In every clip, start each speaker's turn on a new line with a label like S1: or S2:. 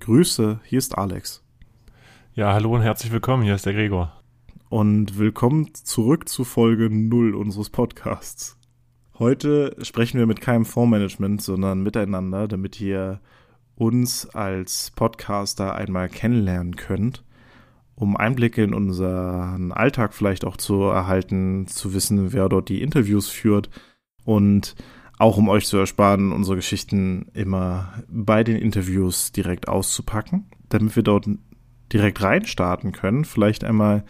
S1: Grüße, hier ist Alex.
S2: Ja, hallo und herzlich willkommen, hier ist der Gregor.
S1: Und willkommen zurück zu Folge 0 unseres Podcasts. Heute sprechen wir mit keinem Fondsmanagement, sondern miteinander, damit ihr uns als Podcaster einmal kennenlernen könnt, um Einblicke in unseren Alltag vielleicht auch zu erhalten, zu wissen, wer dort die Interviews führt und auch um euch zu ersparen, unsere Geschichten immer bei den Interviews direkt auszupacken, damit wir dort direkt reinstarten können. Vielleicht einmal,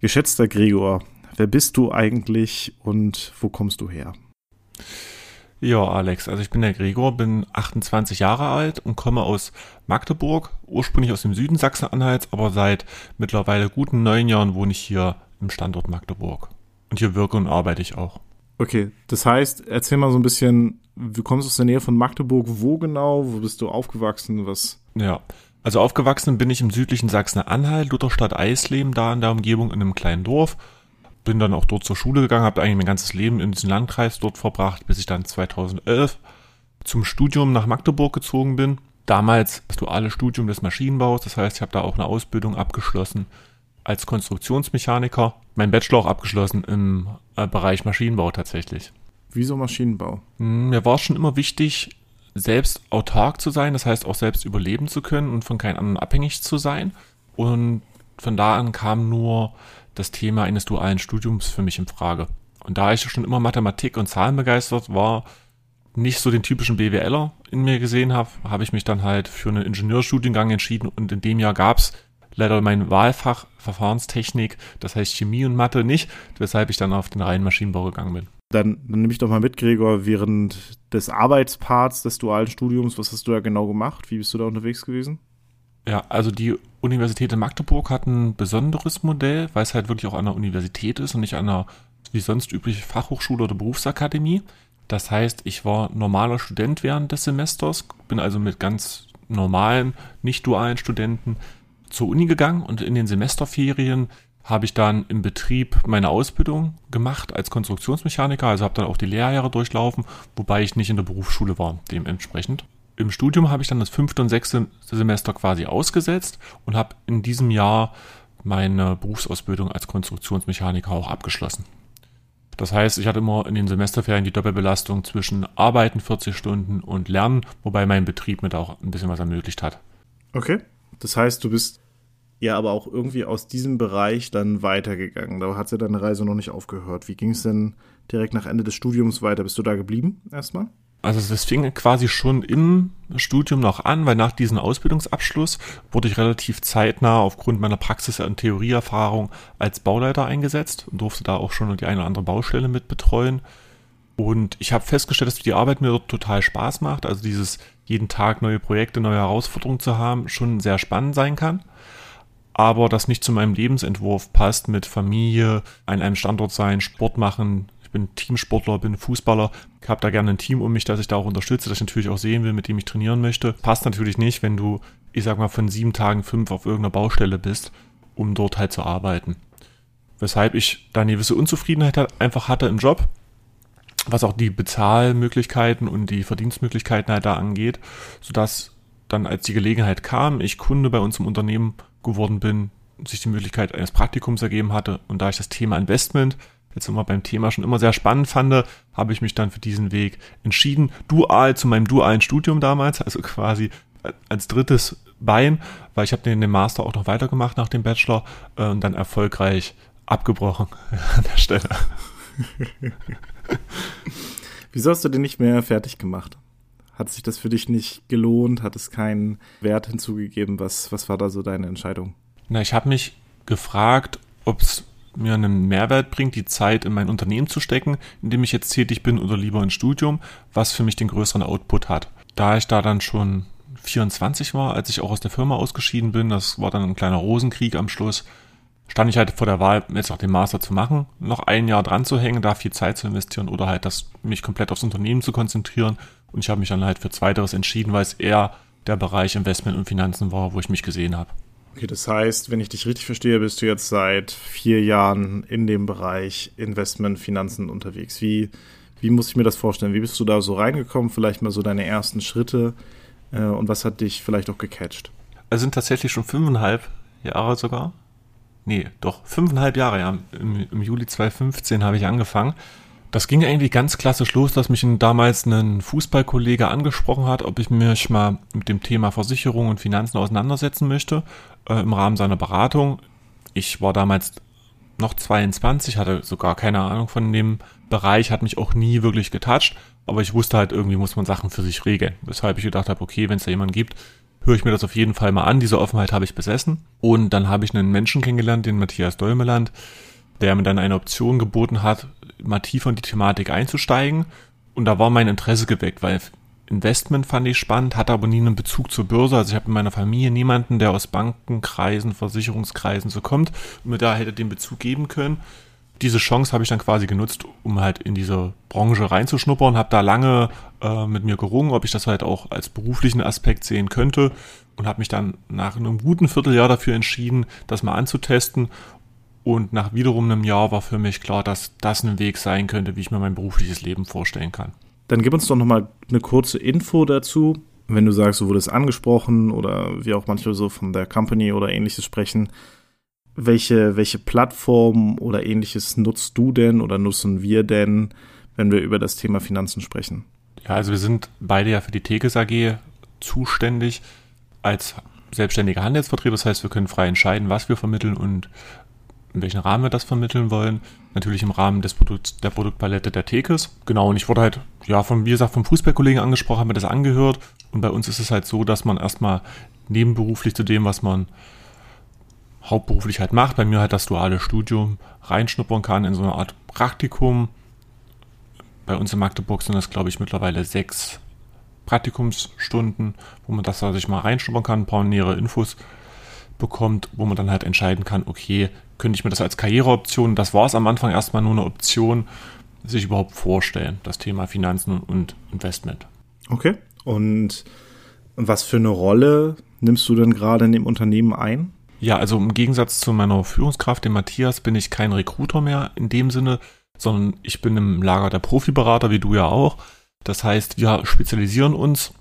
S1: geschätzter Gregor, wer bist du eigentlich und wo kommst du her?
S2: Ja, Alex, also ich bin der Gregor, bin 28 Jahre alt und komme aus Magdeburg, ursprünglich aus dem Süden Sachsen-Anhalts, aber seit mittlerweile guten neun Jahren wohne ich hier im Standort Magdeburg. Und hier wirke und arbeite ich auch.
S1: Okay, das heißt, erzähl mal so ein bisschen, du kommst aus der Nähe von Magdeburg, wo genau, wo bist du aufgewachsen, was?
S2: Ja, also aufgewachsen bin ich im südlichen Sachsen-Anhalt, Lutherstadt Eisleben, da in der Umgebung in einem kleinen Dorf. Bin dann auch dort zur Schule gegangen, habe eigentlich mein ganzes Leben in diesem Landkreis dort verbracht, bis ich dann 2011 zum Studium nach Magdeburg gezogen bin. Damals das duale Studium des Maschinenbaus, das heißt, ich habe da auch eine Ausbildung abgeschlossen als Konstruktionsmechaniker, mein Bachelor auch abgeschlossen im äh, Bereich Maschinenbau tatsächlich.
S1: Wieso Maschinenbau?
S2: Hm, mir war schon immer wichtig, selbst autark zu sein, das heißt auch selbst überleben zu können und von keinem anderen abhängig zu sein. Und von da an kam nur das Thema eines dualen Studiums für mich in Frage. Und da ich schon immer Mathematik und Zahlen begeistert war, nicht so den typischen BWLer in mir gesehen habe, habe ich mich dann halt für einen Ingenieurstudiengang entschieden und in dem Jahr gab es leider mein Wahlfach Verfahrenstechnik, das heißt Chemie und Mathe nicht, weshalb ich dann auf den reinen Maschinenbau gegangen bin.
S1: Dann, dann nehme ich doch mal mit, Gregor, während des Arbeitsparts des dualen Studiums, was hast du da genau gemacht? Wie bist du da unterwegs gewesen?
S2: Ja, also die Universität in Magdeburg hat ein besonderes Modell, weil es halt wirklich auch an der Universität ist und nicht an einer wie sonst übliche Fachhochschule oder Berufsakademie. Das heißt, ich war normaler Student während des Semesters, bin also mit ganz normalen, nicht dualen Studenten zur Uni gegangen und in den Semesterferien habe ich dann im Betrieb meine Ausbildung gemacht als Konstruktionsmechaniker, also habe dann auch die Lehrjahre durchlaufen, wobei ich nicht in der Berufsschule war, dementsprechend. Im Studium habe ich dann das fünfte und sechste Semester quasi ausgesetzt und habe in diesem Jahr meine Berufsausbildung als Konstruktionsmechaniker auch abgeschlossen. Das heißt, ich hatte immer in den Semesterferien die Doppelbelastung zwischen Arbeiten 40 Stunden und Lernen, wobei mein Betrieb mir da auch ein bisschen was ermöglicht hat.
S1: Okay. Das heißt, du bist ja aber auch irgendwie aus diesem Bereich dann weitergegangen. Da hat ja deine Reise noch nicht aufgehört. Wie ging es denn direkt nach Ende des Studiums weiter? Bist du da geblieben erstmal?
S2: Also das fing quasi schon im Studium noch an, weil nach diesem Ausbildungsabschluss wurde ich relativ zeitnah aufgrund meiner Praxis- und Theorieerfahrung als Bauleiter eingesetzt und durfte da auch schon die eine oder andere Baustelle mit betreuen. Und ich habe festgestellt, dass die Arbeit mir dort total Spaß macht. Also dieses jeden Tag neue Projekte, neue Herausforderungen zu haben, schon sehr spannend sein kann. Aber das nicht zu meinem Lebensentwurf passt mit Familie, an einem Standort sein, Sport machen. Ich bin Teamsportler, bin Fußballer, habe da gerne ein Team um mich, das ich da auch unterstütze, das ich natürlich auch sehen will, mit dem ich trainieren möchte. Passt natürlich nicht, wenn du, ich sag mal, von sieben Tagen fünf auf irgendeiner Baustelle bist, um dort halt zu arbeiten. Weshalb ich da eine gewisse Unzufriedenheit einfach hatte im Job was auch die Bezahlmöglichkeiten und die Verdienstmöglichkeiten halt da angeht, sodass dann, als die Gelegenheit kam, ich Kunde bei uns im Unternehmen geworden bin, sich die Möglichkeit eines Praktikums ergeben hatte und da ich das Thema Investment jetzt immer beim Thema schon immer sehr spannend fand, habe ich mich dann für diesen Weg entschieden, dual zu meinem dualen Studium damals, also quasi als drittes Bein, weil ich habe den, den Master auch noch weitergemacht nach dem Bachelor äh, und dann erfolgreich abgebrochen an der Stelle.
S1: Wieso hast du den nicht mehr fertig gemacht? Hat sich das für dich nicht gelohnt? Hat es keinen Wert hinzugegeben? Was, was war da so deine Entscheidung?
S2: Na, ich habe mich gefragt, ob es mir einen Mehrwert bringt, die Zeit in mein Unternehmen zu stecken, in dem ich jetzt tätig bin oder lieber ein Studium, was für mich den größeren Output hat. Da ich da dann schon 24 war, als ich auch aus der Firma ausgeschieden bin, das war dann ein kleiner Rosenkrieg am Schluss, stand ich halt vor der Wahl, jetzt auch den Master zu machen, noch ein Jahr dran zu hängen, da viel Zeit zu investieren oder halt das mich komplett aufs Unternehmen zu konzentrieren. Und ich habe mich dann halt für Zweiteres entschieden, weil es eher der Bereich Investment und Finanzen war, wo ich mich gesehen habe.
S1: Okay, das heißt, wenn ich dich richtig verstehe, bist du jetzt seit vier Jahren in dem Bereich Investment, Finanzen unterwegs. Wie, wie muss ich mir das vorstellen? Wie bist du da so reingekommen? Vielleicht mal so deine ersten Schritte äh, und was hat dich vielleicht auch gecatcht?
S2: Es sind tatsächlich schon fünfeinhalb Jahre sogar. Nee, doch, fünfeinhalb Jahre, ja. Im, im Juli 2015 habe ich angefangen. Das ging eigentlich ganz klassisch los, dass mich damals ein Fußballkollege angesprochen hat, ob ich mich mal mit dem Thema Versicherung und Finanzen auseinandersetzen möchte, äh, im Rahmen seiner Beratung. Ich war damals noch 22, hatte sogar keine Ahnung von dem Bereich, hat mich auch nie wirklich getatscht, aber ich wusste halt, irgendwie muss man Sachen für sich regeln. Weshalb ich gedacht habe, okay, wenn es da jemanden gibt, höre ich mir das auf jeden Fall mal an. Diese Offenheit habe ich besessen. Und dann habe ich einen Menschen kennengelernt, den Matthias Dolmeland, der mir dann eine Option geboten hat, mal tiefer in die Thematik einzusteigen. Und da war mein Interesse geweckt, weil Investment fand ich spannend, hatte aber nie einen Bezug zur Börse. Also ich habe in meiner Familie niemanden, der aus Bankenkreisen, Versicherungskreisen so kommt und mir da hätte den Bezug geben können. Diese Chance habe ich dann quasi genutzt, um halt in diese Branche reinzuschnuppern, habe da lange äh, mit mir gerungen, ob ich das halt auch als beruflichen Aspekt sehen könnte und habe mich dann nach einem guten Vierteljahr dafür entschieden, das mal anzutesten und nach wiederum einem Jahr war für mich klar, dass das ein Weg sein könnte, wie ich mir mein berufliches Leben vorstellen kann.
S1: Dann gib uns doch nochmal eine kurze Info dazu. Wenn du sagst, du wurdest angesprochen oder wie auch manchmal so von der Company oder ähnliches sprechen, welche, welche Plattform oder ähnliches nutzt du denn oder nutzen wir denn, wenn wir über das Thema Finanzen sprechen?
S2: Ja, also wir sind beide ja für die Tekes AG zuständig als selbstständige Handelsvertreter. Das heißt, wir können frei entscheiden, was wir vermitteln und in welchem Rahmen wir das vermitteln wollen. Natürlich im Rahmen des Produkts, der Produktpalette der Tekes. Genau, und ich wurde halt, ja, von, wie gesagt, vom Fußballkollegen angesprochen, habe mir das angehört. Und bei uns ist es halt so, dass man erstmal nebenberuflich zu dem, was man hauptberuflich halt macht, bei mir halt das duale Studium reinschnuppern kann in so eine Art Praktikum. Bei uns in Magdeburg sind das, glaube ich, mittlerweile sechs Praktikumsstunden, wo man das da sich mal reinschnuppern kann, ein paar nähere Infos bekommt, wo man dann halt entscheiden kann, okay, könnte ich mir das als Karriereoption, das war es am Anfang erstmal nur eine Option, sich überhaupt vorstellen, das Thema Finanzen und Investment.
S1: Okay. Und was für eine Rolle nimmst du denn gerade in dem Unternehmen ein?
S2: Ja, also im Gegensatz zu meiner Führungskraft, dem Matthias, bin ich kein Recruiter mehr in dem Sinne, sondern ich bin im Lager der Profiberater, wie du ja auch. Das heißt, wir spezialisieren uns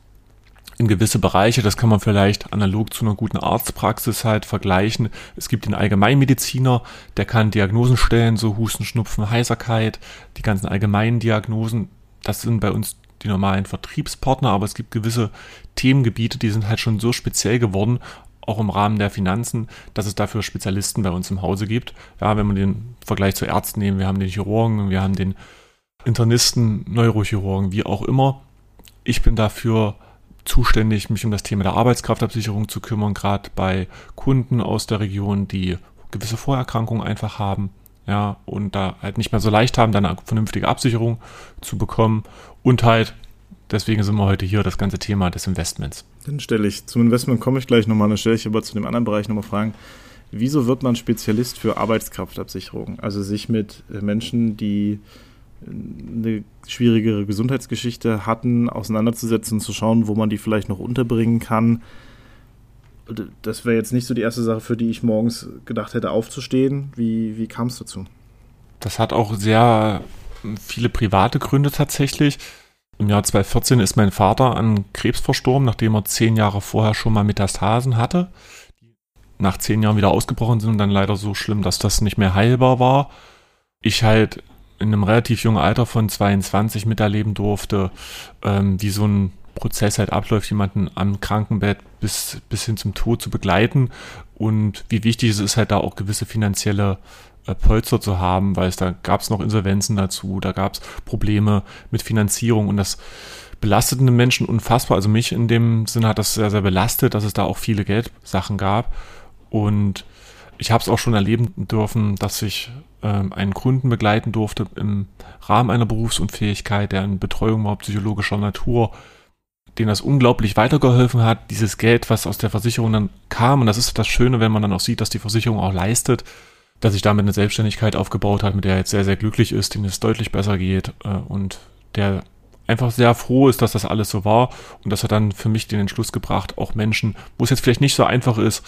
S2: in gewisse Bereiche. Das kann man vielleicht analog zu einer guten Arztpraxis halt vergleichen. Es gibt den Allgemeinmediziner, der kann Diagnosen stellen, so Husten, Schnupfen, Heiserkeit, die ganzen allgemeinen Diagnosen. Das sind bei uns die normalen Vertriebspartner, aber es gibt gewisse Themengebiete, die sind halt schon so speziell geworden, auch im Rahmen der Finanzen, dass es dafür Spezialisten bei uns im Hause gibt. Ja, wenn wir den Vergleich zu Ärzten nehmen, wir haben den Chirurgen, wir haben den Internisten, Neurochirurgen, wie auch immer. Ich bin dafür zuständig, mich um das Thema der Arbeitskraftabsicherung zu kümmern, gerade bei Kunden aus der Region, die gewisse Vorerkrankungen einfach haben, ja, und da halt nicht mehr so leicht haben, dann eine vernünftige Absicherung zu bekommen und halt, deswegen sind wir heute hier, das ganze Thema des Investments.
S1: Dann stelle ich, zum Investment komme ich gleich nochmal, dann stelle ich aber zu dem anderen Bereich nochmal Fragen. Wieso wird man Spezialist für Arbeitskraftabsicherung? Also sich mit Menschen, die eine schwierigere Gesundheitsgeschichte hatten, auseinanderzusetzen, zu schauen, wo man die vielleicht noch unterbringen kann. Das wäre jetzt nicht so die erste Sache, für die ich morgens gedacht hätte, aufzustehen. Wie, wie kam es dazu?
S2: Das hat auch sehr viele private Gründe tatsächlich. Im Jahr 2014 ist mein Vater an Krebs verstorben, nachdem er zehn Jahre vorher schon mal Metastasen hatte. Nach zehn Jahren wieder ausgebrochen sind und dann leider so schlimm, dass das nicht mehr heilbar war. Ich halt in einem relativ jungen Alter von 22 miterleben durfte, ähm, wie so ein Prozess halt abläuft, jemanden am Krankenbett bis, bis hin zum Tod zu begleiten und wie wichtig es ist halt da auch gewisse finanzielle äh, Polster zu haben, weil es da gab es noch Insolvenzen dazu, da gab es Probleme mit Finanzierung und das belastet einen Menschen unfassbar. Also mich in dem Sinne hat das sehr, sehr belastet, dass es da auch viele Geldsachen gab und ich habe es auch schon erleben dürfen, dass ich ähm, einen Kunden begleiten durfte im Rahmen einer Berufsunfähigkeit, der in Betreuung war psychologischer Natur, den das unglaublich weitergeholfen hat, dieses Geld, was aus der Versicherung dann kam. Und das ist das Schöne, wenn man dann auch sieht, dass die Versicherung auch leistet, dass sich damit eine Selbstständigkeit aufgebaut hat, mit der er jetzt sehr, sehr glücklich ist, dem es deutlich besser geht äh, und der einfach sehr froh ist, dass das alles so war und das hat dann für mich den Entschluss gebracht, auch Menschen, wo es jetzt vielleicht nicht so einfach ist,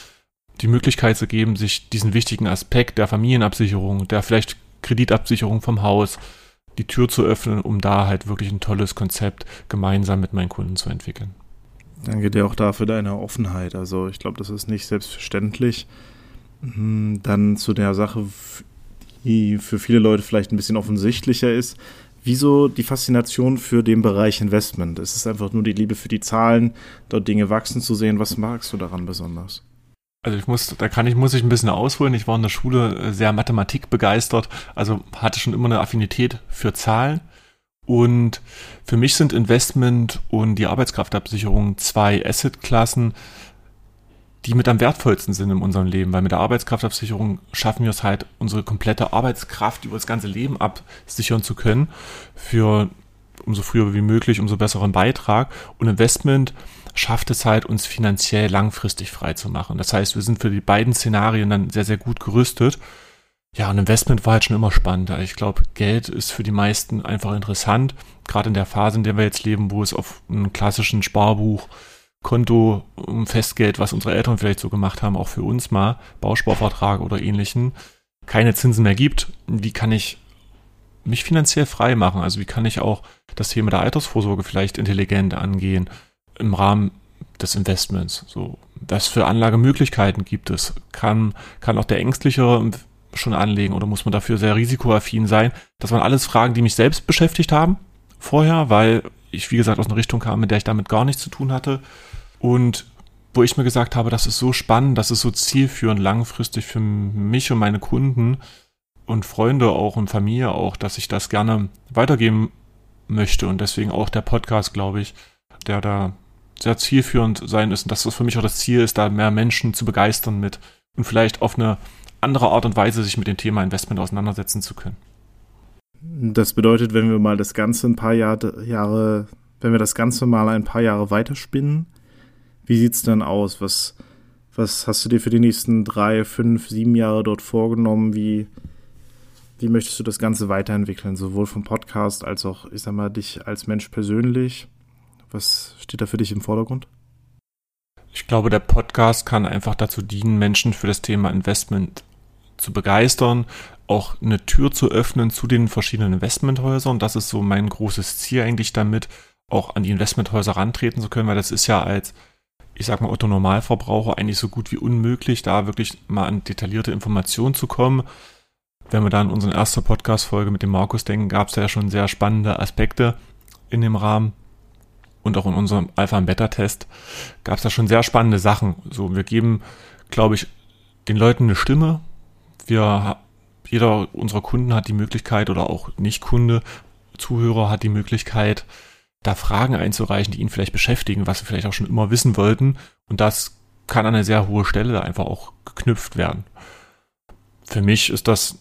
S2: die Möglichkeit zu geben, sich diesen wichtigen Aspekt der Familienabsicherung, der vielleicht Kreditabsicherung vom Haus, die Tür zu öffnen, um da halt wirklich ein tolles Konzept gemeinsam mit meinen Kunden zu entwickeln.
S1: Danke dir auch dafür deine Offenheit. Also ich glaube, das ist nicht selbstverständlich. Hm, dann zu der Sache, die für viele Leute vielleicht ein bisschen offensichtlicher ist. Wieso die Faszination für den Bereich Investment? Es ist einfach nur die Liebe für die Zahlen, dort Dinge wachsen zu sehen. Was magst du daran besonders?
S2: Also ich muss, da kann ich, muss ich ein bisschen ausholen. Ich war in der Schule äh, sehr Mathematik begeistert, also hatte schon immer eine Affinität für Zahlen. Und für mich sind Investment und die Arbeitskraftabsicherung zwei Assetklassen, die mit am wertvollsten sind in unserem Leben, weil mit der Arbeitskraftabsicherung schaffen wir es halt, unsere komplette Arbeitskraft über das ganze Leben absichern zu können, für umso früher wie möglich, umso besseren Beitrag. Und Investment schafft es halt, uns finanziell langfristig frei zu machen. Das heißt, wir sind für die beiden Szenarien dann sehr, sehr gut gerüstet. Ja, und Investment war halt schon immer spannend. Ich glaube, Geld ist für die meisten einfach interessant. Gerade in der Phase, in der wir jetzt leben, wo es auf einem klassischen Sparbuch, Konto, Festgeld, was unsere Eltern vielleicht so gemacht haben, auch für uns mal, Bausparvertrag oder ähnlichen, keine Zinsen mehr gibt. Wie kann ich mich finanziell frei machen? Also wie kann ich auch das Thema der Altersvorsorge vielleicht intelligent angehen? im Rahmen des Investments. So, was für Anlagemöglichkeiten gibt es? Kann, kann auch der Ängstlichere schon anlegen oder muss man dafür sehr risikoaffin sein? Das waren alles Fragen, die mich selbst beschäftigt haben vorher, weil ich, wie gesagt, aus einer Richtung kam, mit der ich damit gar nichts zu tun hatte. Und wo ich mir gesagt habe, das ist so spannend, das ist so zielführend langfristig für mich und meine Kunden und Freunde auch und Familie auch, dass ich das gerne weitergeben möchte und deswegen auch der Podcast, glaube ich, der da sehr zielführend sein ist und dass das für mich auch das Ziel ist, da mehr Menschen zu begeistern mit und vielleicht auf eine andere Art und Weise sich mit dem Thema Investment auseinandersetzen zu können.
S1: Das bedeutet, wenn wir mal das Ganze ein paar Jahre, Jahre wenn wir das Ganze mal ein paar Jahre weiterspinnen, wie sieht es dann aus? Was, was hast du dir für die nächsten drei, fünf, sieben Jahre dort vorgenommen? Wie, wie möchtest du das Ganze weiterentwickeln, sowohl vom Podcast als auch, ich sag mal, dich als Mensch persönlich? Was steht da für dich im Vordergrund?
S2: Ich glaube, der Podcast kann einfach dazu dienen, Menschen für das Thema Investment zu begeistern, auch eine Tür zu öffnen zu den verschiedenen Investmenthäusern. Das ist so mein großes Ziel eigentlich damit, auch an die Investmenthäuser rantreten zu können, weil das ist ja als, ich sag mal, Otto Normalverbraucher eigentlich so gut wie unmöglich, da wirklich mal an detaillierte Informationen zu kommen. Wenn wir da an unsere erste Podcast-Folge mit dem Markus denken, gab es ja schon sehr spannende Aspekte in dem Rahmen und auch in unserem Alpha- und Beta-Test gab es da schon sehr spannende Sachen. So, wir geben, glaube ich, den Leuten eine Stimme. Wir, jeder unserer Kunden hat die Möglichkeit oder auch Nicht-Kunde, Zuhörer hat die Möglichkeit, da Fragen einzureichen, die ihn vielleicht beschäftigen, was sie vielleicht auch schon immer wissen wollten. Und das kann an eine sehr hohe Stelle einfach auch geknüpft werden. Für mich ist das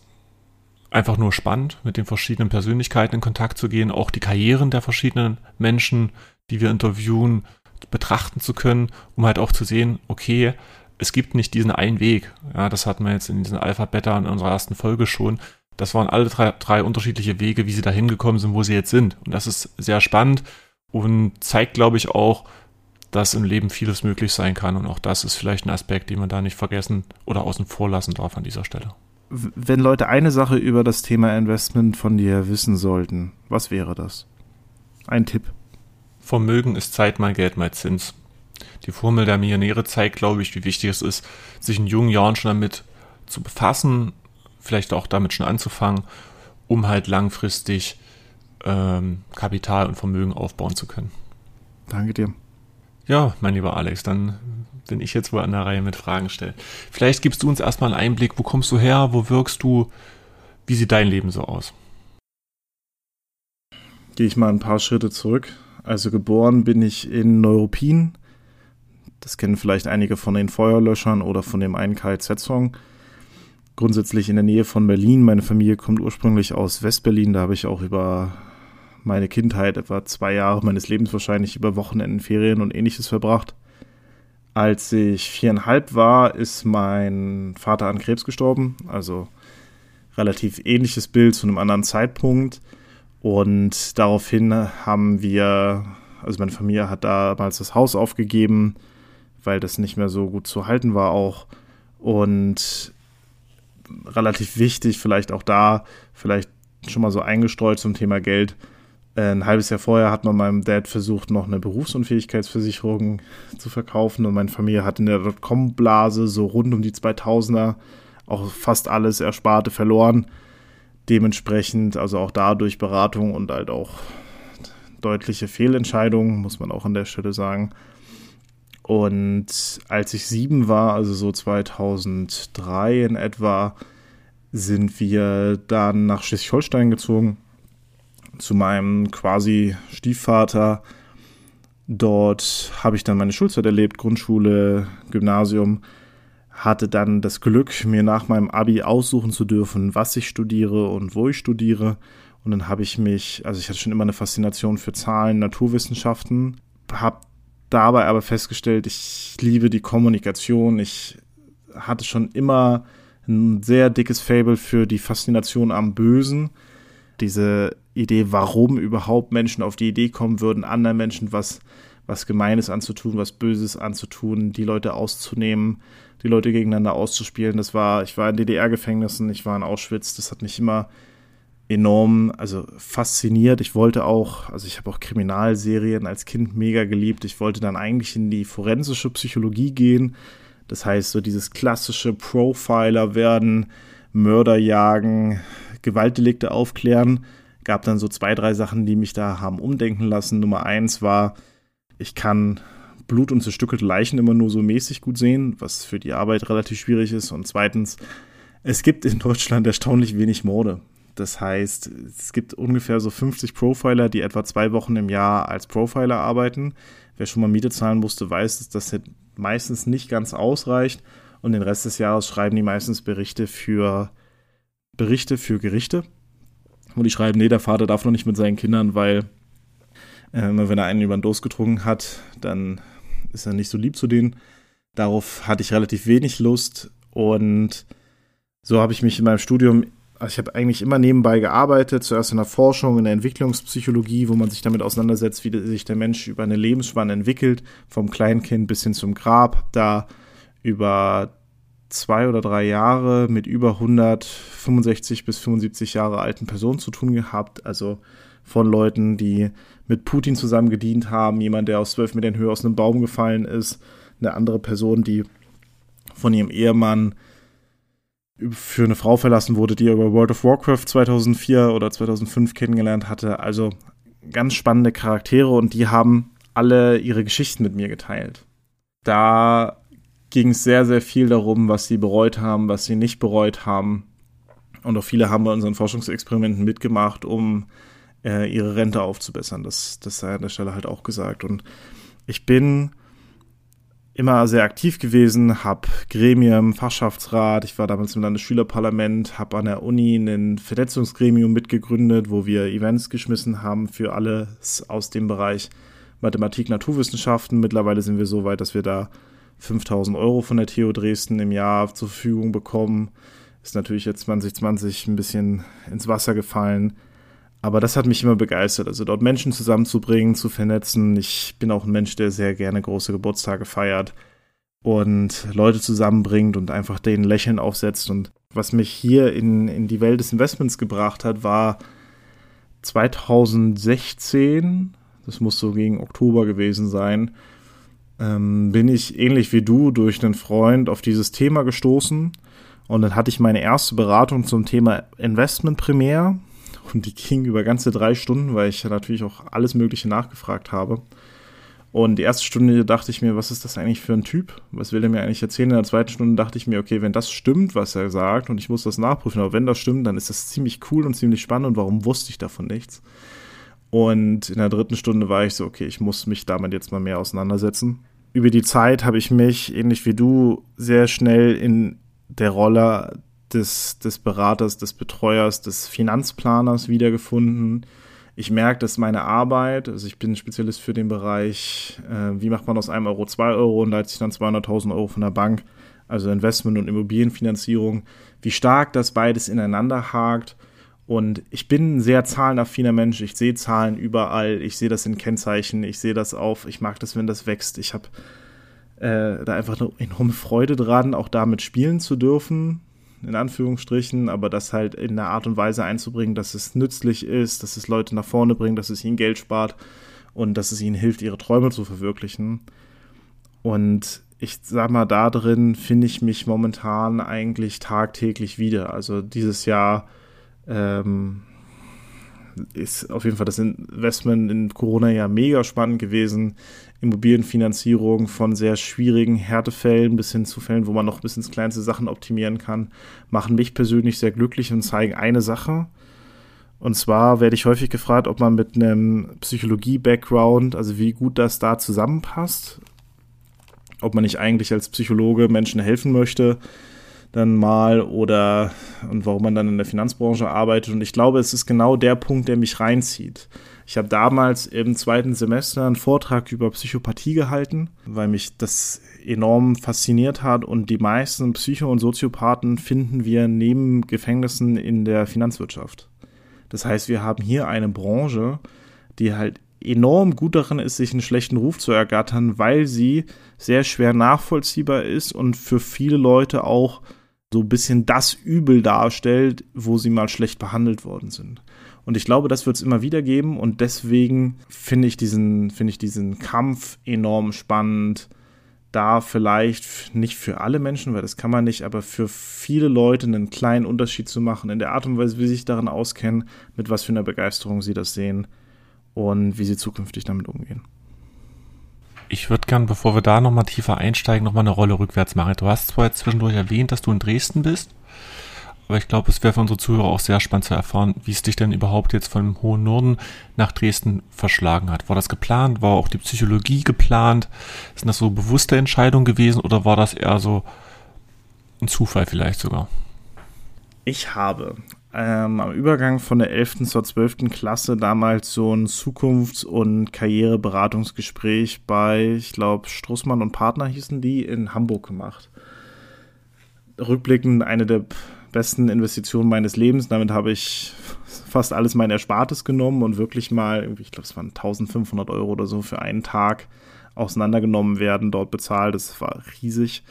S2: einfach nur spannend, mit den verschiedenen Persönlichkeiten in Kontakt zu gehen, auch die Karrieren der verschiedenen Menschen, die wir interviewen, betrachten zu können, um halt auch zu sehen, okay, es gibt nicht diesen einen Weg. Ja, das hatten wir jetzt in diesen Alpha-Beta in unserer ersten Folge schon. Das waren alle drei, drei unterschiedliche Wege, wie sie da hingekommen sind, wo sie jetzt sind. Und das ist sehr spannend und zeigt, glaube ich, auch, dass im Leben vieles möglich sein kann. Und auch das ist vielleicht ein Aspekt, den man da nicht vergessen oder außen vor lassen darf an dieser Stelle
S1: wenn Leute eine Sache über das Thema Investment von dir wissen sollten, was wäre das? Ein Tipp.
S2: Vermögen ist Zeit mal Geld mal Zins. Die Formel der Millionäre zeigt, glaube ich, wie wichtig es ist, sich in jungen Jahren schon damit zu befassen, vielleicht auch damit schon anzufangen, um halt langfristig ähm, Kapital und Vermögen aufbauen zu können.
S1: Danke dir.
S2: Ja, mein lieber Alex, dann bin ich jetzt wohl an der Reihe mit Fragen stellen. Vielleicht gibst du uns erstmal einen Einblick, wo kommst du her, wo wirkst du, wie sieht dein Leben so aus?
S1: Gehe ich mal ein paar Schritte zurück. Also geboren bin ich in Neuruppin. Das kennen vielleicht einige von den Feuerlöschern oder von dem einen KZ-Song. Grundsätzlich in der Nähe von Berlin. Meine Familie kommt ursprünglich aus Westberlin. Da habe ich auch über meine Kindheit, etwa zwei Jahre meines Lebens wahrscheinlich über Wochenenden, Ferien und ähnliches verbracht. Als ich viereinhalb war, ist mein Vater an Krebs gestorben. Also relativ ähnliches Bild zu einem anderen Zeitpunkt. Und daraufhin haben wir, also meine Familie hat damals das Haus aufgegeben, weil das nicht mehr so gut zu halten war auch. Und relativ wichtig, vielleicht auch da, vielleicht schon mal so eingestreut zum Thema Geld. Äh, ein halbes Jahr vorher hat man meinem Dad versucht, noch eine Berufsunfähigkeitsversicherung zu verkaufen und meine Familie hat in der Dotcom-Blase so rund um die 2000er auch fast alles Ersparte verloren. Dementsprechend, also auch dadurch Beratung und halt auch deutliche Fehlentscheidungen, muss man auch an der Stelle sagen. Und als ich sieben war, also so 2003 in etwa, sind wir dann nach Schleswig-Holstein gezogen zu meinem quasi Stiefvater. Dort habe ich dann meine Schulzeit erlebt, Grundschule, Gymnasium. Hatte dann das Glück, mir nach meinem Abi aussuchen zu dürfen, was ich studiere und wo ich studiere. Und dann habe ich mich, also ich hatte schon immer eine Faszination für Zahlen, Naturwissenschaften, habe dabei aber festgestellt, ich liebe die Kommunikation. Ich hatte schon immer ein sehr dickes Fable für die Faszination am Bösen. Diese Idee, warum überhaupt Menschen auf die Idee kommen würden, anderen Menschen was, was Gemeines anzutun, was Böses anzutun, die Leute auszunehmen, die Leute gegeneinander auszuspielen. Das war, ich war in DDR-Gefängnissen, ich war in Auschwitz, das hat mich immer enorm, also fasziniert. Ich wollte auch, also ich habe auch Kriminalserien als Kind mega geliebt. Ich wollte dann eigentlich in die forensische Psychologie gehen. Das heißt, so dieses klassische Profiler werden, Mörder jagen, Gewaltdelikte aufklären. Gab dann so zwei, drei Sachen, die mich da haben umdenken lassen. Nummer eins war, ich kann Blut und zerstückelte Leichen immer nur so mäßig gut sehen, was für die Arbeit relativ schwierig ist. Und zweitens, es gibt in Deutschland erstaunlich wenig Morde. Das heißt, es gibt ungefähr so 50 Profiler, die etwa zwei Wochen im Jahr als Profiler arbeiten. Wer schon mal Miete zahlen musste, weiß, dass das meistens nicht ganz ausreicht. Und den Rest des Jahres schreiben die meistens Berichte für Berichte für Gerichte. Und die schreiben, nee, der Vater darf noch nicht mit seinen Kindern, weil äh, wenn er einen über den Dos getrunken hat, dann ist er nicht so lieb zu denen. Darauf hatte ich relativ wenig Lust und so habe ich mich in meinem Studium also ich habe eigentlich immer nebenbei gearbeitet, zuerst in der Forschung, in der Entwicklungspsychologie, wo man sich damit auseinandersetzt, wie sich der Mensch über eine Lebensspanne entwickelt, vom Kleinkind bis hin zum Grab. Da über zwei oder drei Jahre mit über 165 bis 75 Jahre alten Personen zu tun gehabt, also von Leuten, die mit Putin zusammen gedient haben, jemand, der aus zwölf Metern Höhe aus einem Baum gefallen ist, eine andere Person, die von ihrem Ehemann für eine Frau verlassen wurde, die er über World of Warcraft 2004 oder 2005 kennengelernt hatte. Also ganz spannende Charaktere und die haben alle ihre Geschichten mit mir geteilt. Da ging es sehr, sehr viel darum, was sie bereut haben, was sie nicht bereut haben. Und auch viele haben bei unseren Forschungsexperimenten mitgemacht, um äh, ihre Rente aufzubessern. Das, das sei an der Stelle halt auch gesagt. Und ich bin immer sehr aktiv gewesen, habe Gremien, Fachschaftsrat, ich war damals im Landesschülerparlament, habe an der Uni ein Vernetzungsgremium mitgegründet, wo wir Events geschmissen haben für alles aus dem Bereich Mathematik, Naturwissenschaften. Mittlerweile sind wir so weit, dass wir da 5000 Euro von der TU Dresden im Jahr zur Verfügung bekommen. Ist natürlich jetzt 2020 ein bisschen ins Wasser gefallen. Aber das hat mich immer begeistert, also dort Menschen zusammenzubringen, zu vernetzen. Ich bin auch ein Mensch, der sehr gerne große Geburtstage feiert und Leute zusammenbringt und einfach denen Lächeln aufsetzt. Und was mich hier in, in die Welt des Investments gebracht hat, war 2016, das muss so gegen Oktober gewesen sein, ähm, bin ich ähnlich wie du durch einen Freund auf dieses Thema gestoßen. Und dann hatte ich meine erste Beratung zum Thema Investment primär und die ging über ganze drei Stunden, weil ich natürlich auch alles Mögliche nachgefragt habe. Und die erste Stunde dachte ich mir, was ist das eigentlich für ein Typ? Was will er mir eigentlich erzählen? In der zweiten Stunde dachte ich mir, okay, wenn das stimmt, was er sagt, und ich muss das nachprüfen, aber wenn das stimmt, dann ist das ziemlich cool und ziemlich spannend und warum wusste ich davon nichts? Und in der dritten Stunde war ich so, okay, ich muss mich damit jetzt mal mehr auseinandersetzen. Über die Zeit habe ich mich, ähnlich wie du, sehr schnell in der Rolle des, des Beraters, des Betreuers, des Finanzplaners wiedergefunden. Ich merke, dass meine Arbeit, also ich bin Spezialist für den Bereich, äh, wie macht man aus einem Euro zwei Euro und leitet sich dann 200.000 Euro von der Bank, also Investment und Immobilienfinanzierung, wie stark das beides ineinander hakt Und ich bin ein sehr zahlenaffiner Mensch. Ich sehe Zahlen überall. Ich sehe das in Kennzeichen. Ich sehe das auf. Ich mag das, wenn das wächst. Ich habe äh, da einfach eine enorme Freude dran, auch damit spielen zu dürfen, in Anführungsstrichen, aber das halt in einer Art und Weise einzubringen, dass es nützlich ist, dass es Leute nach vorne bringt, dass es ihnen Geld spart und dass es ihnen hilft, ihre Träume zu verwirklichen. Und ich sag mal, da drin finde ich mich momentan eigentlich tagtäglich wieder. Also dieses Jahr ähm, ist auf jeden Fall das Investment in Corona ja mega spannend gewesen. Immobilienfinanzierung von sehr schwierigen Härtefällen bis hin zu Fällen, wo man noch bis ins kleinste Sachen optimieren kann, machen mich persönlich sehr glücklich und zeigen eine Sache. Und zwar werde ich häufig gefragt, ob man mit einem Psychologie-Background, also wie gut das da zusammenpasst, ob man nicht eigentlich als Psychologe Menschen helfen möchte, dann mal oder und warum man dann in der Finanzbranche arbeitet. Und ich glaube, es ist genau der Punkt, der mich reinzieht. Ich habe damals im zweiten Semester einen Vortrag über Psychopathie gehalten, weil mich das enorm fasziniert hat und die meisten Psycho- und Soziopathen finden wir neben Gefängnissen in der Finanzwirtschaft. Das heißt, wir haben hier eine Branche, die halt enorm gut darin ist, sich einen schlechten Ruf zu ergattern, weil sie sehr schwer nachvollziehbar ist und für viele Leute auch so ein bisschen das Übel darstellt, wo sie mal schlecht behandelt worden sind. Und ich glaube, das wird es immer wieder geben und deswegen finde ich diesen, finde ich diesen Kampf enorm spannend, da vielleicht nicht für alle Menschen, weil das kann man nicht, aber für viele Leute einen kleinen Unterschied zu machen in der Art und Weise, wie sie sich darin auskennen, mit was für einer Begeisterung sie das sehen und wie sie zukünftig damit umgehen.
S2: Ich würde gern, bevor wir da nochmal tiefer einsteigen, nochmal eine Rolle rückwärts machen. Du hast zwar jetzt zwischendurch erwähnt, dass du in Dresden bist, aber ich glaube, es wäre für unsere Zuhörer auch sehr spannend zu erfahren, wie es dich denn überhaupt jetzt vom hohen Norden nach Dresden verschlagen hat. War das geplant? War auch die Psychologie geplant? Sind das so bewusste Entscheidungen gewesen oder war das eher so ein Zufall vielleicht sogar?
S1: Ich habe ähm, am Übergang von der 11. zur 12. Klasse damals so ein Zukunfts- und Karriereberatungsgespräch bei, ich glaube, Strussmann und Partner hießen die, in Hamburg gemacht. Rückblickend eine der besten Investitionen meines Lebens. Damit habe ich fast alles mein Erspartes genommen und wirklich mal, ich glaube, es waren 1500 Euro oder so für einen Tag auseinandergenommen werden, dort bezahlt. Das war riesig.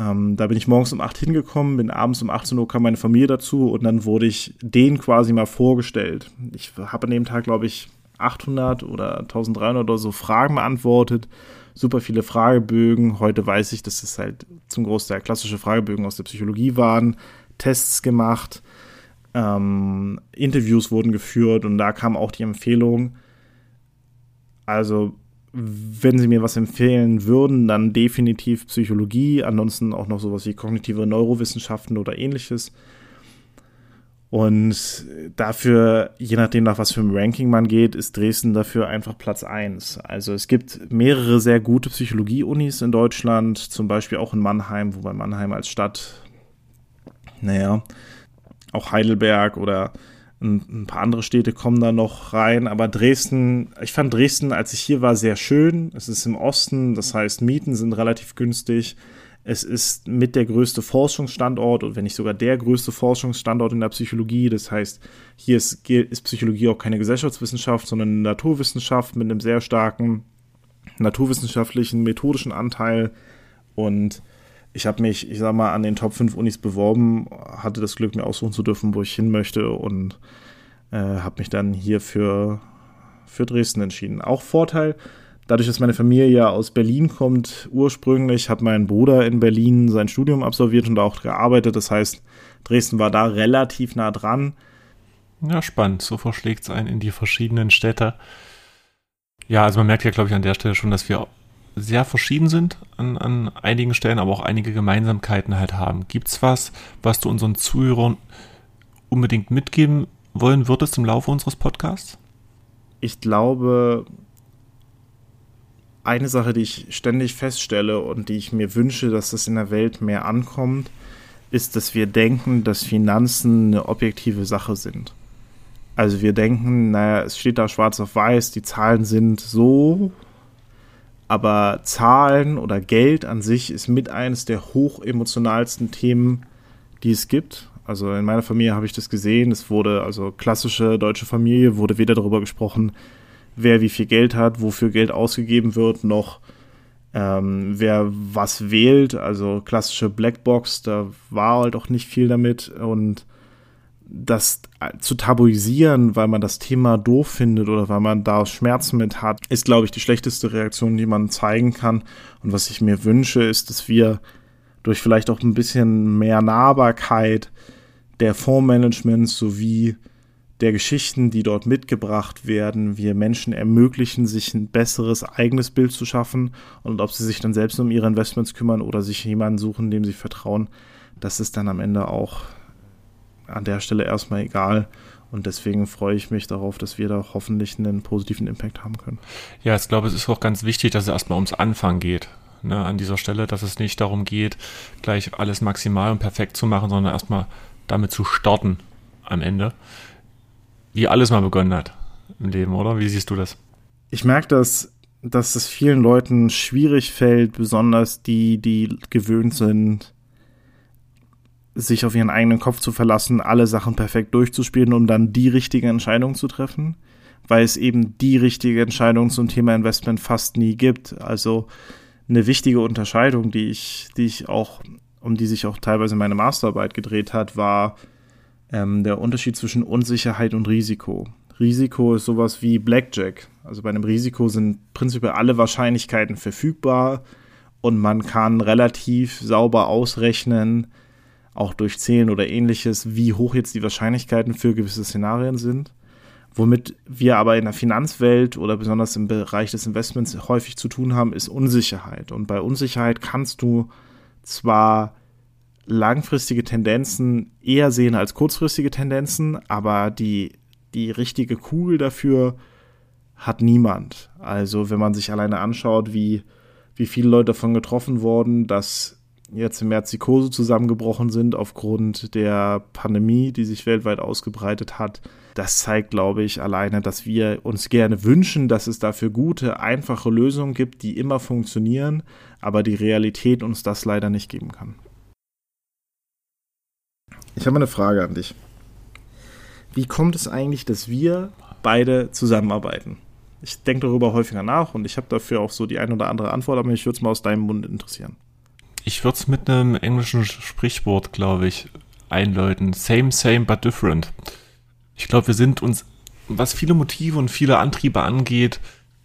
S1: Ähm, da bin ich morgens um 8 hingekommen, bin abends um 18 Uhr kam meine Familie dazu und dann wurde ich denen quasi mal vorgestellt. Ich habe an dem Tag, glaube ich, 800 oder 1300 oder so Fragen beantwortet, super viele Fragebögen. Heute weiß ich, dass es halt zum Großteil klassische Fragebögen aus der Psychologie waren, Tests gemacht, ähm, Interviews wurden geführt und da kam auch die Empfehlung, also wenn Sie mir was empfehlen würden, dann definitiv Psychologie, ansonsten auch noch sowas wie kognitive Neurowissenschaften oder ähnliches. Und dafür, je nachdem, nach was für ein Ranking man geht, ist Dresden dafür einfach Platz 1. Also es gibt mehrere sehr gute Psychologie-Unis in Deutschland, zum Beispiel auch in Mannheim, wobei Mannheim als Stadt, naja, auch Heidelberg oder ein, paar andere Städte kommen da noch rein, aber Dresden, ich fand Dresden, als ich hier war, sehr schön. Es ist im Osten, das heißt, Mieten sind relativ günstig. Es ist mit der größte Forschungsstandort und wenn nicht sogar der größte Forschungsstandort in der Psychologie. Das heißt, hier ist, ist Psychologie auch keine Gesellschaftswissenschaft, sondern eine Naturwissenschaft mit einem sehr starken naturwissenschaftlichen, methodischen Anteil. Und ich habe mich, ich sag mal, an den Top 5 Unis beworben, hatte das Glück, mir aussuchen zu dürfen, wo ich hin möchte und äh, habe mich dann hier für, für Dresden entschieden. Auch Vorteil, dadurch, dass meine Familie ja aus Berlin kommt, ursprünglich hat mein Bruder in Berlin sein Studium absolviert und auch gearbeitet. Das heißt, Dresden war da relativ nah dran.
S2: Ja, spannend. So verschlägt es einen in die verschiedenen Städte. Ja, also man merkt ja, glaube ich, an der Stelle schon, dass wir sehr verschieden sind an, an einigen Stellen, aber auch einige Gemeinsamkeiten halt haben. Gibt es was, was du unseren Zuhörern unbedingt mitgeben wollen würdest im Laufe unseres Podcasts?
S1: Ich glaube, eine Sache, die ich ständig feststelle und die ich mir wünsche, dass das in der Welt mehr ankommt, ist, dass wir denken, dass Finanzen eine objektive Sache sind. Also wir denken, naja, es steht da schwarz auf weiß, die Zahlen sind so aber Zahlen oder Geld an sich ist mit eines der hochemotionalsten Themen, die es gibt. Also in meiner Familie habe ich das gesehen. Es wurde, also klassische deutsche Familie, wurde weder darüber gesprochen, wer wie viel Geld hat, wofür Geld ausgegeben wird, noch ähm, wer was wählt. Also klassische Blackbox, da war halt auch nicht viel damit. Und das zu tabuisieren, weil man das Thema doof findet oder weil man da Schmerzen mit hat, ist, glaube ich, die schlechteste Reaktion, die man zeigen kann. Und was ich mir wünsche, ist, dass wir durch vielleicht auch ein bisschen mehr Nahbarkeit der Fondsmanagements sowie der Geschichten, die dort mitgebracht werden, wir Menschen ermöglichen, sich ein besseres eigenes Bild zu schaffen und ob sie sich dann selbst um ihre Investments kümmern oder sich jemanden suchen, dem sie vertrauen, das ist dann am Ende auch an der Stelle erstmal egal. Und deswegen freue ich mich darauf, dass wir da hoffentlich einen positiven Impact haben können.
S2: Ja, ich glaube, es ist auch ganz wichtig, dass es erstmal ums Anfang geht. Ne, an dieser Stelle, dass es nicht darum geht, gleich alles maximal und perfekt zu machen, sondern erstmal damit zu starten am Ende. Wie alles mal begonnen hat im Leben, oder? Wie siehst du das?
S1: Ich merke, dass, dass es vielen Leuten schwierig fällt, besonders die, die gewöhnt sind, sich auf ihren eigenen Kopf zu verlassen, alle Sachen perfekt durchzuspielen, um dann die richtige Entscheidung zu treffen, weil es eben die richtige Entscheidung zum Thema Investment fast nie gibt. Also eine wichtige Unterscheidung, die ich, die ich auch, um die sich auch teilweise meine Masterarbeit gedreht hat, war ähm, der Unterschied zwischen Unsicherheit und Risiko. Risiko ist sowas wie Blackjack. Also bei einem Risiko sind prinzipiell alle Wahrscheinlichkeiten verfügbar und man kann relativ sauber ausrechnen, auch durch Zählen oder ähnliches, wie hoch jetzt die Wahrscheinlichkeiten für gewisse Szenarien sind. Womit wir aber in der Finanzwelt oder besonders im Bereich des Investments häufig zu tun haben, ist Unsicherheit. Und bei Unsicherheit kannst du zwar langfristige Tendenzen eher sehen als kurzfristige Tendenzen, aber die, die richtige Kugel dafür hat niemand. Also wenn man sich alleine anschaut, wie, wie viele Leute davon getroffen wurden, dass jetzt im März die Kurse zusammengebrochen sind aufgrund der Pandemie, die sich weltweit ausgebreitet hat. Das zeigt, glaube ich, alleine, dass wir uns gerne wünschen, dass es dafür gute, einfache Lösungen gibt, die immer funktionieren, aber die Realität uns das leider nicht geben kann. Ich habe eine Frage an dich. Wie kommt es eigentlich, dass wir beide zusammenarbeiten? Ich denke darüber häufiger nach und ich habe dafür auch so die ein oder andere Antwort, aber mich würde es mal aus deinem Mund interessieren.
S2: Ich würde es mit einem englischen Sprichwort, glaube ich, einläuten. Same, same, but different. Ich glaube, wir sind uns, was viele Motive und viele Antriebe angeht,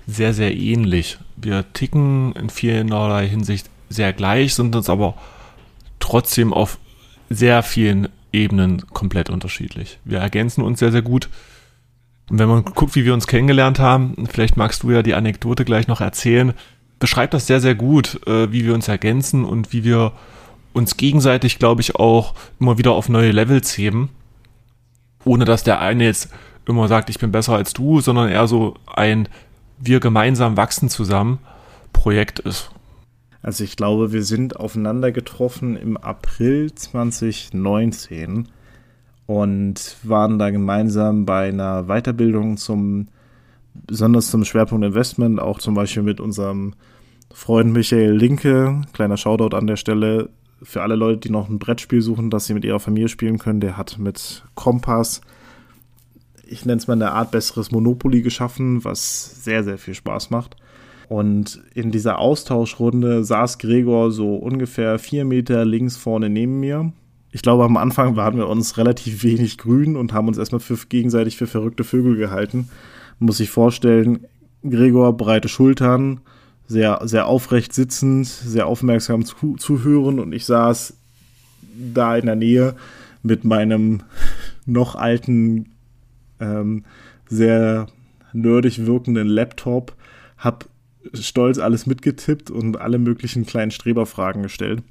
S2: sehr, sehr ähnlich. Wir ticken in vielerlei Hinsicht sehr gleich, sind uns aber trotzdem auf sehr vielen Ebenen komplett unterschiedlich. Wir ergänzen uns sehr, sehr gut. Und wenn man guckt, wie wir uns kennengelernt haben, vielleicht magst du ja die Anekdote gleich noch erzählen, beschreibt das sehr, sehr gut, äh, wie wir uns ergänzen und wie wir uns gegenseitig, glaube ich, auch immer wieder auf neue Levels heben. Ohne dass der eine jetzt immer sagt, ich bin besser als du, sondern eher so ein wir gemeinsam wachsen zusammen Projekt ist.
S1: Also ich glaube, wir sind aufeinander getroffen im April 2019 und waren da gemeinsam bei einer Weiterbildung zum besonders zum Schwerpunkt Investment, auch zum Beispiel mit unserem Freund Michael Linke. Kleiner Shoutout an der Stelle für alle Leute, die noch ein Brettspiel suchen, das sie mit ihrer Familie spielen können. Der hat mit Kompass, ich nenne es mal eine Art besseres Monopoly geschaffen, was sehr, sehr viel Spaß macht. Und in dieser Austauschrunde saß Gregor so ungefähr vier Meter links vorne neben mir. Ich glaube, am Anfang waren wir uns relativ wenig grün und haben uns erstmal für, gegenseitig für verrückte Vögel gehalten muss sich vorstellen, Gregor breite Schultern, sehr, sehr aufrecht sitzend, sehr aufmerksam zu, zuhören und ich saß da in der Nähe mit meinem noch alten, ähm, sehr nerdig wirkenden Laptop, hab stolz alles mitgetippt und alle möglichen kleinen Streberfragen gestellt.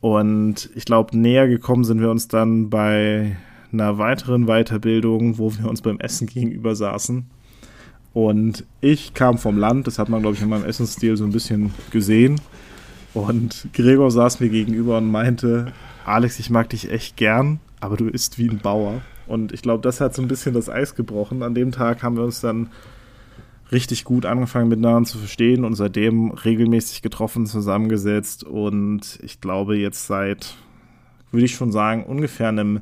S1: Und ich glaube, näher gekommen sind wir uns dann bei einer weiteren Weiterbildung, wo wir uns beim Essen gegenüber saßen. Und ich kam vom Land, das hat man, glaube ich, in meinem Essensstil so ein bisschen gesehen. Und Gregor saß mir gegenüber und meinte, Alex, ich mag dich echt gern, aber du isst wie ein Bauer. Und ich glaube, das hat so ein bisschen das Eis gebrochen. An dem Tag haben wir uns dann richtig gut angefangen miteinander zu verstehen und seitdem regelmäßig getroffen, zusammengesetzt und ich glaube jetzt seit würde ich schon sagen, ungefähr einem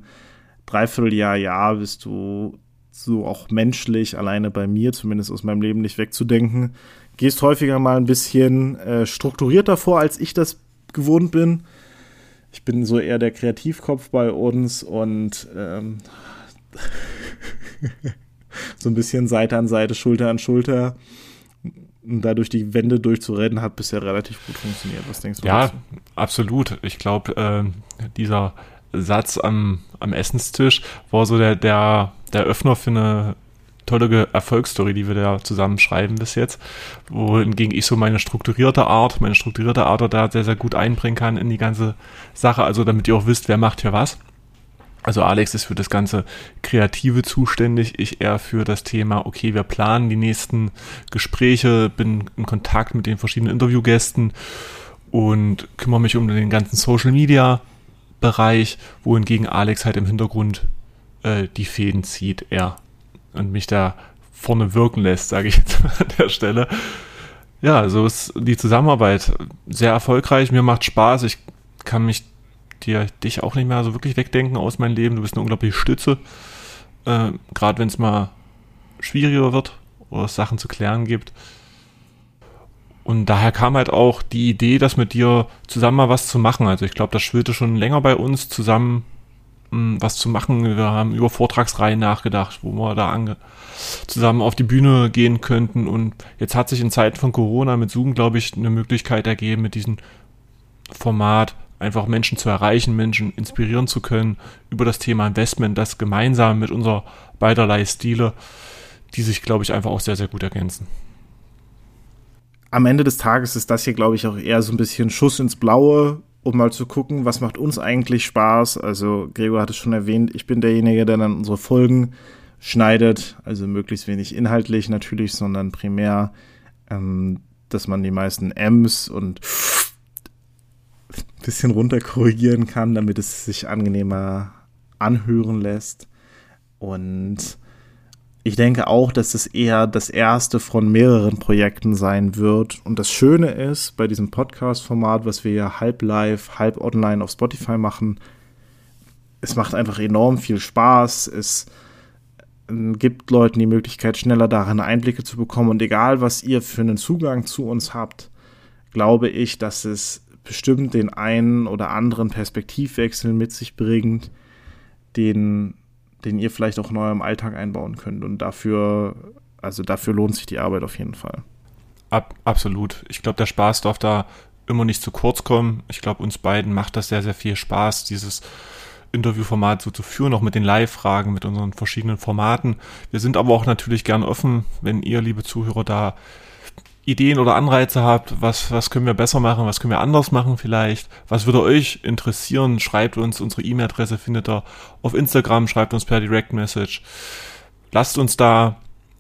S1: Dreivierteljahr, Jahr bist du so auch menschlich, alleine bei mir, zumindest aus meinem Leben nicht wegzudenken. Gehst häufiger mal ein bisschen äh, strukturierter vor, als ich das gewohnt bin. Ich bin so eher der Kreativkopf bei uns und ähm, so ein bisschen Seite an Seite, Schulter an Schulter. Und dadurch die Wände durchzurennen, hat bisher relativ gut funktioniert. Was denkst du?
S2: Ja, dazu? absolut. Ich glaube, äh, dieser Satz am, am Essenstisch war so der, der, der Öffner für eine tolle Erfolgsstory, die wir da zusammen schreiben bis jetzt, wohingegen ich so meine strukturierte Art, meine strukturierte Art da sehr, sehr gut einbringen kann in die ganze Sache, also damit ihr auch wisst, wer macht hier was. Also Alex ist für das ganze Kreative zuständig, ich eher für das Thema, okay, wir planen die nächsten Gespräche, bin in Kontakt mit den verschiedenen Interviewgästen und kümmere mich um den ganzen Social Media Bereich, wohingegen Alex halt im Hintergrund äh, die Fäden zieht, er und mich da vorne wirken lässt, sage ich jetzt an der Stelle. Ja, so ist die Zusammenarbeit sehr erfolgreich. Mir macht Spaß. Ich kann mich dir dich auch nicht mehr so wirklich wegdenken aus meinem Leben. Du bist eine unglaubliche Stütze. Äh, Gerade wenn es mal schwieriger wird oder es Sachen zu klären gibt. Und daher kam halt auch die Idee, das mit dir zusammen mal was zu machen. Also ich glaube, das schwirrte schon länger bei uns, zusammen mh, hm, was zu machen. Wir haben über Vortragsreihen nachgedacht, wo wir da zusammen auf die Bühne gehen könnten. Und jetzt hat sich in Zeiten von Corona mit Zoom, glaube ich, eine Möglichkeit ergeben, mit diesem Format einfach Menschen zu erreichen, Menschen inspirieren zu können über das Thema Investment, das gemeinsam mit unserer beiderlei Stile, die sich, glaube ich, einfach auch sehr, sehr gut ergänzen
S1: am Ende des Tages ist das hier, glaube ich, auch eher so ein bisschen Schuss ins Blaue, um mal zu gucken, was macht uns eigentlich Spaß. Also Gregor hat es schon erwähnt, ich bin derjenige, der dann unsere Folgen schneidet, also möglichst wenig inhaltlich natürlich, sondern primär, ähm, dass man die meisten M's und ein bisschen runter korrigieren kann, damit es sich angenehmer anhören lässt. Und ich denke auch, dass es eher das erste von mehreren Projekten sein wird. Und das Schöne ist bei diesem Podcast-Format, was wir ja halb live, halb online auf Spotify machen, es macht einfach enorm viel Spaß. Es ähm, gibt Leuten die Möglichkeit, schneller darin Einblicke zu bekommen. Und egal, was ihr für einen Zugang zu uns habt, glaube ich, dass es bestimmt den einen oder anderen Perspektivwechsel mit sich bringt, den den ihr vielleicht auch in eurem Alltag einbauen könnt. Und dafür, also dafür lohnt sich die Arbeit auf jeden Fall.
S2: Ab, absolut. Ich glaube, der Spaß darf da immer nicht zu kurz kommen. Ich glaube, uns beiden macht das sehr, sehr viel Spaß, dieses Interviewformat so zu führen, auch mit den Live-Fragen, mit unseren verschiedenen Formaten. Wir sind aber auch natürlich gern offen, wenn ihr, liebe Zuhörer, da Ideen oder Anreize habt, was, was können wir besser machen, was können wir anders machen vielleicht, was würde euch interessieren, schreibt uns, unsere E-Mail-Adresse findet ihr auf Instagram, schreibt uns per Direct Message. Lasst uns da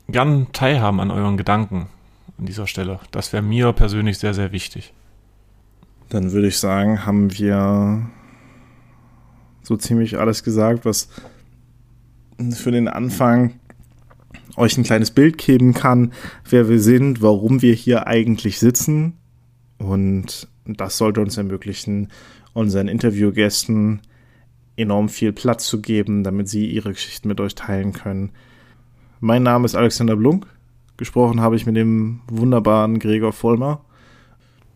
S2: gern teilhaben an euren Gedanken an dieser Stelle. Das wäre mir persönlich sehr, sehr wichtig.
S1: Dann würde ich sagen, haben wir so ziemlich alles gesagt, was für den Anfang euch ein kleines Bild geben kann, wer wir sind, warum wir hier eigentlich sitzen. Und das sollte uns ermöglichen, unseren Interviewgästen enorm viel Platz zu geben, damit sie ihre Geschichten mit euch teilen können. Mein Name ist Alexander Blunk. Gesprochen habe ich mit dem wunderbaren Gregor Vollmer.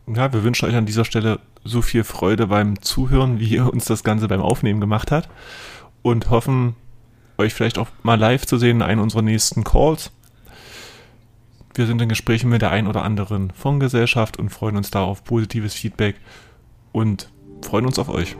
S2: Ja, wir wünschen euch an dieser Stelle so viel Freude beim Zuhören, wie ihr uns das Ganze beim Aufnehmen gemacht hat und hoffen, euch vielleicht auch mal live zu sehen in einem unserer nächsten Calls. Wir sind in Gesprächen mit der ein oder anderen Fondsgesellschaft und freuen uns da auf positives Feedback und freuen uns auf euch.